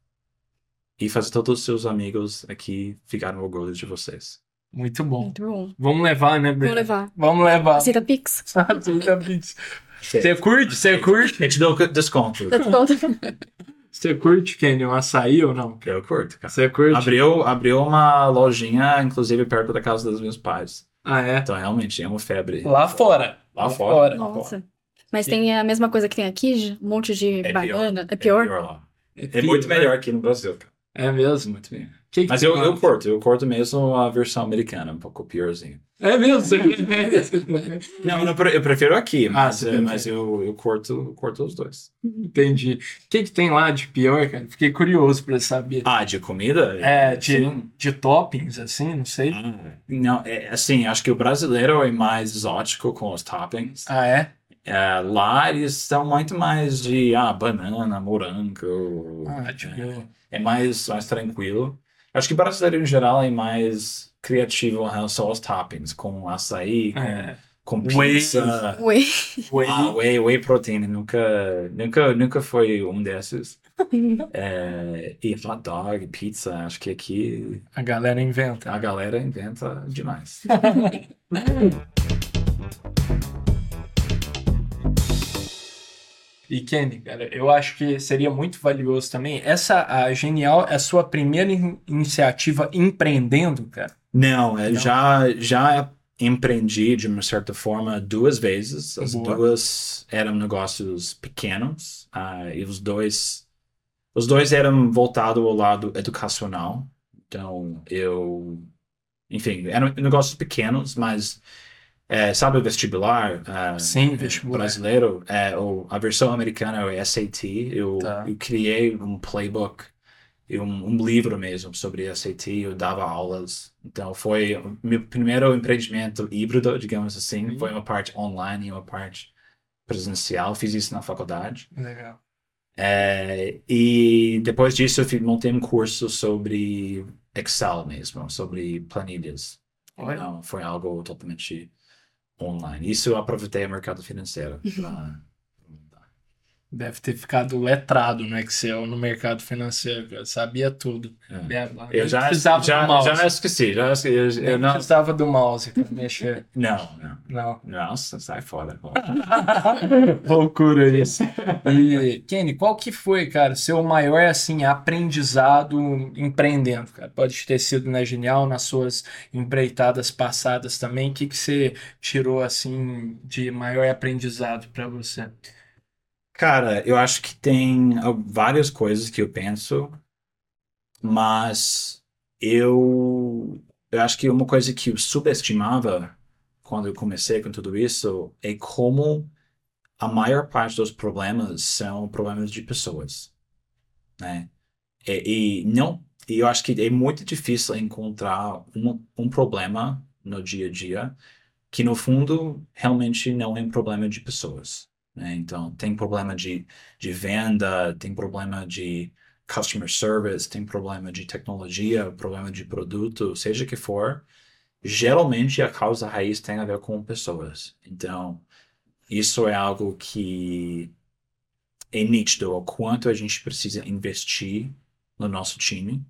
e fazer todos os seus amigos aqui ficarem orgulhosos de vocês. Muito bom. Muito bom. Vamos levar, né, Breno? levar. Vamos levar. Aceita Pix? Aceita Pix. Você curte? Você curte? Eu te dou desconto. Tá pronto? Você curte, Kenny, um açaí ou não? Eu curto, cara. Você curte? Abriu, abriu uma lojinha, inclusive, perto da casa dos meus pais. Ah, é? Então, realmente, é uma febre. Lá fora. Lá fora. Nossa. Mas tem a mesma coisa que tem aqui, um monte de É pior. banana. É pior? lá. É muito melhor aqui no Brasil, cara. É mesmo? Muito melhor. Que que Mas eu, eu lá? curto, eu curto mesmo a versão americana, um pouco piorzinho. É mesmo? Não, eu pre- eu prefiro aqui, Ah, mas, prefere. mas eu, eu curto, eu curto os dois. Entendi. O que, que tem lá de pior, cara? Fiquei curioso pra saber. Ah, de comida? É, de, Sim. de toppings, assim, não sei. Ah, Não, é, assim, acho que o brasileiro é mais exótico com os toppings. Ah, é? É, lá eles são muito mais de ah, banana, morango. Ah, tipo, é mais, mais tranquilo. Acho que brasileiro em geral é mais criativo em relação aos toppings, com açaí, com, é, com Whey. pizza. Whey. whey. Ah, whey, whey protein, nunca, nunca, nunca foi um desses. É, e hot dog, pizza, acho que aqui A galera inventa. a galera inventa demais. E Kenny, cara, eu acho que seria muito valioso também. Essa, a Genial, é a sua primeira in- iniciativa empreendendo, cara? Não, é, Não. já, já empreendi de uma certa forma duas vezes. As Boa. duas eram negócios pequenos, ah, e os dois, os dois eram voltados ao lado educacional. Então, eu, enfim, eram negócios pequenos, mas é, sabe o vestibular? ah, Sim, vestibular. brasileiro, é, o, a versão americana é o SAT. Eu, Tá. eu criei um playbook um, um livro mesmo sobre SAT. Eu dava aulas. Então, foi meu primeiro empreendimento híbrido, digamos assim. Uhum. Foi uma parte online e uma parte presencial. Fiz isso na faculdade. Legal. É, e depois disso, eu montei um curso sobre Excel mesmo, sobre planilhas. Olha. Então, foi algo totalmente online. Isso eu aproveitei o mercado financeiro. pra- Deve ter ficado letrado no Excel, no mercado financeiro, cara. Sabia tudo. É. Eu já, precisava já, do mouse. já esqueci. Já, esque- eu, eu Nem não, precisava do mouse pra mexer. não, não. Não. Nossa, sai fora. Loucura isso. E, Kenny, qual que foi, cara, seu maior, assim, aprendizado empreendendo, cara? Pode ter sido na Genial, nas suas empreitadas passadas também. O que que você tirou, assim, de maior aprendizado pra você? Cara, eu acho que tem várias coisas que eu penso, mas eu, eu acho que uma coisa que eu subestimava quando eu comecei com tudo isso é como a maior parte dos problemas são problemas de pessoas, né? E, e não, eu acho que é muito difícil encontrar um, um problema no dia a dia que no fundo realmente não é um problema de pessoas né? Então, tem problema de, de venda, tem problema de customer service, tem problema de tecnologia, problema de produto, seja que for, geralmente a causa raiz tem a ver com pessoas. Então, isso é algo que é nítido o quanto a gente precisa investir no nosso time.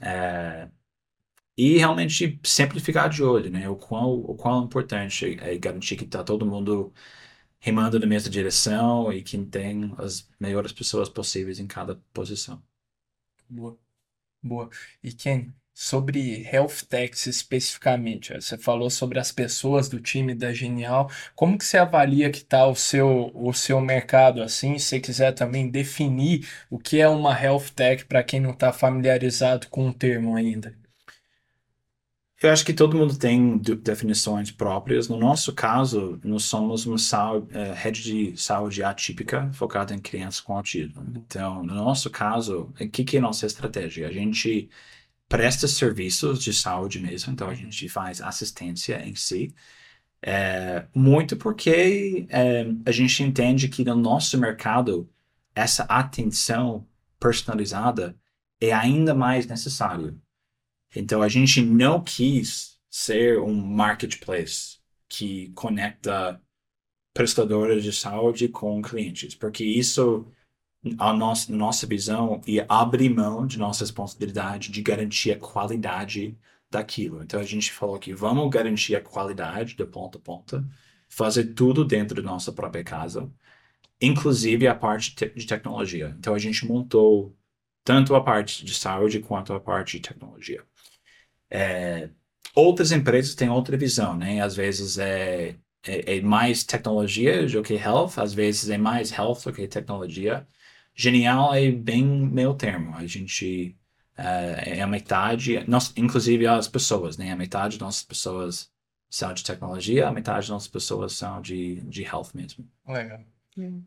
É, e realmente sempre ficar de olho, né? O quão, o quão importante é garantir que tá todo mundo remando na mesma direção e que tem as melhores pessoas possíveis em cada posição. Boa. Boa. E Ken, sobre health techs especificamente, você falou sobre as pessoas do time da Genial. Como que você avalia que está o seu, o seu mercado assim? Se você quiser também definir o que é uma health tech para quem não está familiarizado com o termo ainda. Eu acho que todo mundo tem de- definições próprias. No nosso caso, nós somos uma saúde, eh, rede de saúde atípica focada em crianças com autismo. Então, no nosso caso, o que, que é a nossa estratégia? A gente presta serviços de saúde mesmo, então a gente faz assistência em si. É, muito porque é, a gente entende que no nosso mercado essa atenção personalizada é ainda mais necessário. Então a gente não quis ser um marketplace que conecta prestadores de saúde com clientes, porque isso a nossa, nossa visão ia abrir mão de nossa responsabilidade de garantir a qualidade daquilo. Então a gente falou que vamos garantir a qualidade de ponta a ponta, fazer tudo dentro da nossa própria casa, inclusive a parte te- de tecnologia. Então a gente montou tanto a parte de saúde quanto a parte de tecnologia. É, outras empresas têm outra visão, né? Às vezes é, é, é mais tecnologia do que health, às vezes é mais health do que tecnologia. Genial é bem meio termo. A gente é, é a metade, nós, inclusive as pessoas, né? A metade das nossas pessoas são de tecnologia, a metade das nossas pessoas são de, de health mesmo. Legal. Hum.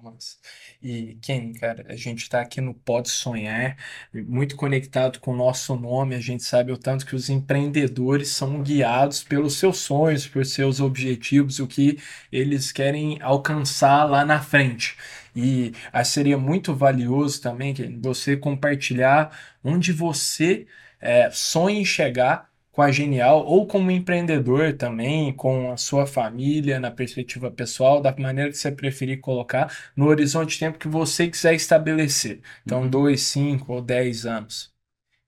Nossa. E quem, cara, a gente está aqui no Pode Sonhar, muito conectado com o nosso nome, a gente sabe o tanto que os empreendedores são guiados pelos seus sonhos, por seus objetivos, o que eles querem alcançar lá na frente. E ah, seria muito valioso também que você compartilhar onde você é, sonha em chegar com a Genial ou como empreendedor também, com a sua família, na perspectiva pessoal, da maneira que você preferir colocar, no horizonte de tempo que você quiser estabelecer. Então, Uhum. dois, cinco ou dez anos.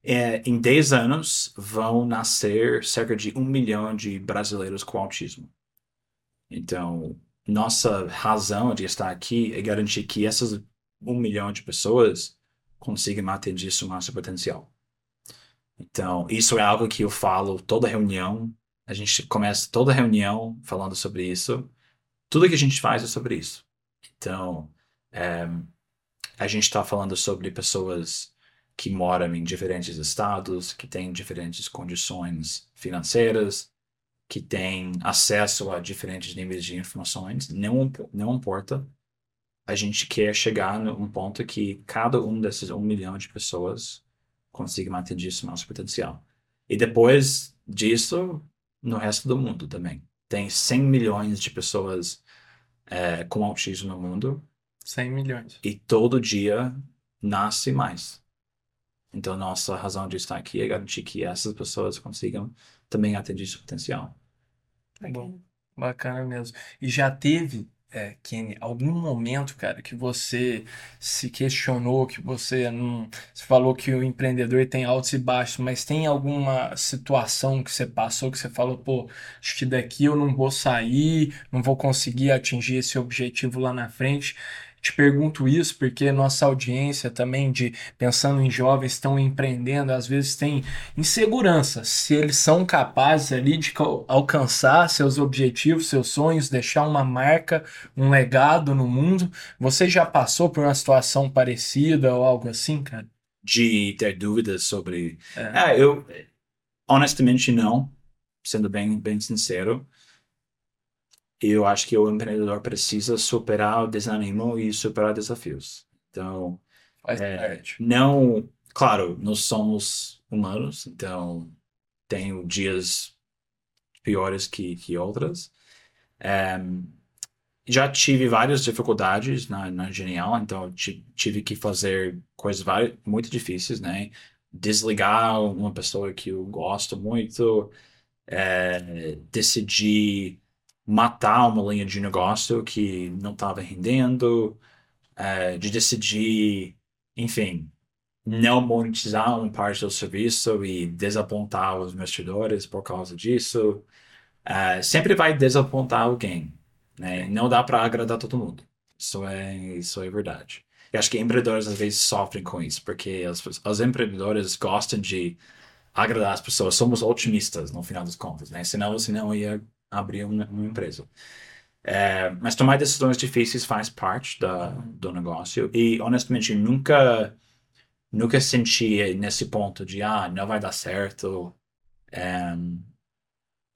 É, em 10 anos vão nascer cerca de um milhão de brasileiros com autismo. Então, nossa razão de estar aqui é garantir que essas um milhão de pessoas consigam atingir seu máximo potencial. Então, isso é algo que eu falo toda reunião. A gente começa toda reunião falando sobre isso. Tudo que a gente faz é sobre isso. Então, é, a gente está falando sobre pessoas que moram em diferentes estados, que têm diferentes condições financeiras, que têm acesso a diferentes níveis de informações. Não, não importa. A gente quer chegar num ponto que cada um desses um milhão de pessoas consiga atingir seu nosso potencial. E depois disso, no resto do mundo também. Tem 100 milhões de pessoas eh, com autismo no mundo 100 milhões. e todo dia nasce mais. Então, nossa razão de estar aqui é garantir que essas pessoas consigam também atingir seu potencial. Bom, bacana mesmo. E já teve, é, Kenny, algum momento, cara, que você se questionou, que você não. Você falou que o empreendedor tem altos e baixos, mas tem alguma situação que você passou que você falou, pô, acho que daqui eu não vou sair, não vou conseguir atingir esse objetivo lá na frente. Te pergunto isso porque nossa audiência também de pensando em jovens estão empreendendo, às vezes tem insegurança se eles são capazes ali de alcançar seus objetivos, seus sonhos, deixar uma marca, um legado no mundo. Você já passou por uma situação parecida ou algo assim, cara? De ter dúvidas sobre. É. É, eu. Honestamente, não. Sendo bem, bem sincero. Eu acho que o empreendedor precisa superar o desânimo e superar desafios. Então. É. Não, claro, nós somos humanos, então tenho dias piores que, que outras. Em, já tive várias dificuldades na, na Genial, então ti- tive que fazer coisas vari- muito difíceis, né? Desligar uma pessoa que eu gosto muito, é, decidir matar uma linha de negócio que não estava rendendo, é, de decidir enfim, não monetizar uma parte do serviço e desapontar os investidores por causa disso. Ah, sempre vai desapontar alguém, né? Não dá para agradar todo mundo. Isso é, isso é verdade. E acho que empreendedores às vezes sofrem com isso, porque os, os empreendedores gostam de agradar as pessoas. Somos otimistas, no final das contas, né? Senão você não ia abrir uma, uma empresa. É, mas tomar decisões difíceis faz parte da, do negócio e honestamente nunca nunca senti nesse ponto de ah não vai dar certo é,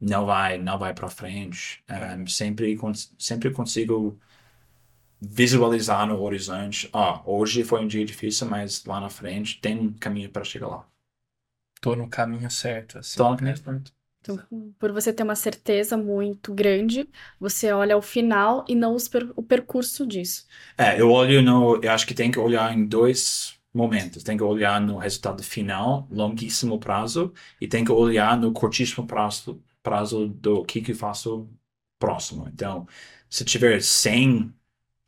não vai não vai para frente É, sempre cons- sempre consigo visualizar no horizonte ah hoje foi um dia difícil mas lá na frente tem um caminho para chegar lá Tô no caminho certo, assim. Tô no caminho certo. Então, por você ter uma certeza muito grande, você olha o final e não per- o percurso disso. É, eu olho no. Eu acho que tem que olhar em dois momentos. Tem que olhar no resultado final, longuíssimo prazo, e tem que olhar no curtíssimo prazo, prazo do que que eu faço próximo. Então, se tiver 100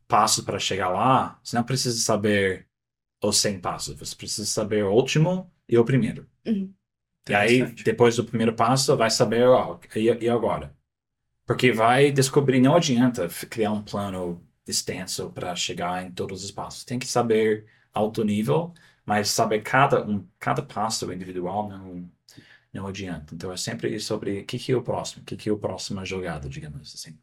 passos para chegar lá, você não precisa saber os 100 passos. Você precisa saber o último e o primeiro. Uhum. E aí, depois do primeiro passo, vai saber, ó, e, e agora? Porque vai descobrir, não adianta criar um plano extenso para chegar em todos os passos. Tem que saber alto nível, mas saber cada, um, cada passo individual não, não adianta. Então, é sempre sobre o que, que é o próximo, o que, que é a próxima jogada, digamos assim.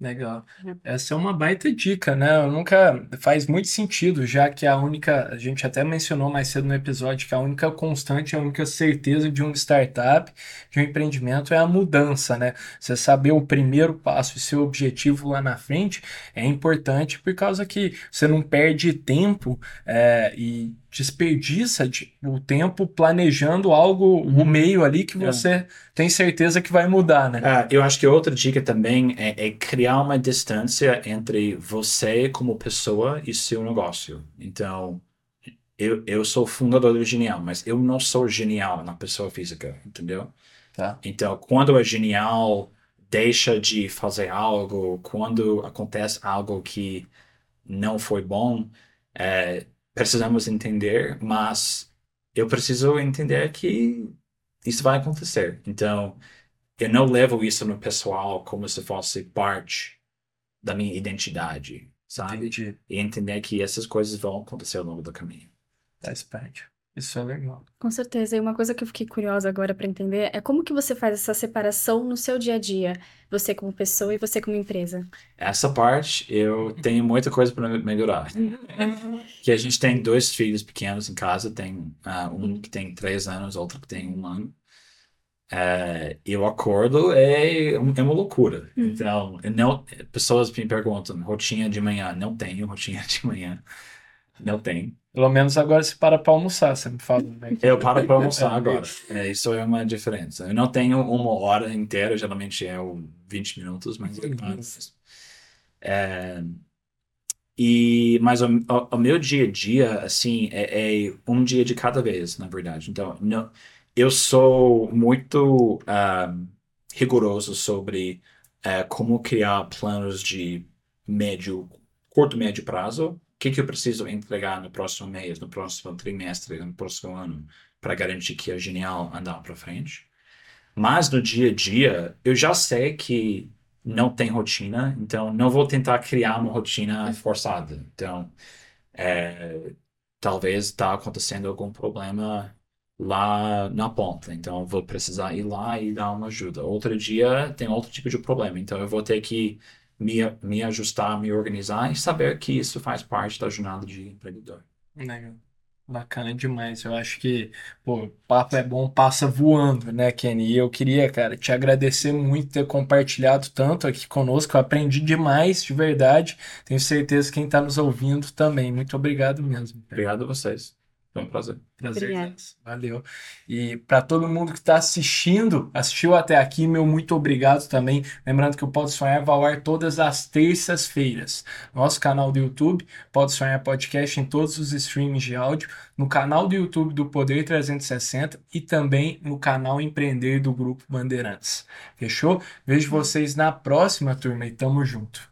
Legal. Essa é uma baita dica, né? Eu nunca faz muito sentido, já que a única, a gente até mencionou mais cedo no episódio que a única constante, a única certeza de uma startup, de um empreendimento é a mudança, né? Você saber o primeiro passo e seu objetivo lá na frente é importante por causa que você não perde tempo é, e desperdiça de, o tempo planejando algo, o meio ali que É. você tem certeza que vai mudar, né? Ah, eu acho que outra dica também é, é criar uma distância entre você como pessoa e seu negócio. Então, eu, eu sou fundador do Genial, mas eu não sou genial na pessoa física, entendeu? Tá. Então, quando é genial deixa de fazer algo, quando acontece algo que não foi bom, é, precisamos entender, mas eu preciso entender que isso vai acontecer. Então, eu não levo isso no pessoal como se fosse parte da minha identidade, sabe? Entendi. E entender que essas coisas vão acontecer ao longo do caminho. Faz parte. Isso é legal. Com certeza. E uma coisa que eu fiquei curiosa agora para entender é como que você faz essa separação no seu dia a dia, você como pessoa e você como empresa. Essa parte eu tenho muita coisa para melhorar. Que a gente tem dois filhos pequenos em casa, tem ah, um que tem três anos, outro que tem um ano. É, eu acordo é, é uma loucura. Então, eu não, pessoas me perguntam, rotina de manhã? Não tenho rotina de manhã. Não tenho. Pelo menos agora você para pra almoçar, você me falou, né? Eu paro para almoçar agora. É, isso é uma diferença. Eu não tenho uma hora inteira, geralmente é o 20 minutos, mas eu paro. É, e, mas o, o- o meu dia a dia, assim, é, é um dia de cada vez, na verdade. Então, não, eu sou muito ah, rigoroso sobre eh, como criar planos de médio, curto, médio prazo. O que que eu preciso entregar no próximo mês, no próximo trimestre, no próximo ano, para garantir que é genial andar para frente. Mas no dia a dia, eu já sei que não tem rotina, então não vou tentar criar uma rotina forçada. Então, é, talvez está acontecendo algum problema lá na ponta, então eu vou precisar ir lá e dar uma ajuda. Outro dia tem outro tipo de problema, então eu vou ter que me, me ajustar, me organizar e saber que isso faz parte da jornada de empreendedor. Legal. Bacana demais. Eu acho que, pô, o papo é bom, passa voando, né, Kenny? E eu queria, cara, te agradecer muito por ter compartilhado tanto aqui conosco. Eu aprendi demais, de verdade. Tenho certeza que quem está nos ouvindo também. Muito obrigado mesmo. Obrigado a vocês. Foi um prazer. Prazer. Obrigada. Valeu. E para todo mundo que está assistindo, assistiu até aqui, meu muito obrigado também. Lembrando que o Pode Sonhar vai ao ar todas as terças-feiras. Nosso canal do YouTube, Pode Sonhar Podcast, em todos os streams de áudio, no canal do YouTube do Poder 360 e também no canal Empreender do Grupo Bandeirantes. Fechou? Vejo vocês na próxima, turma, e tamo junto.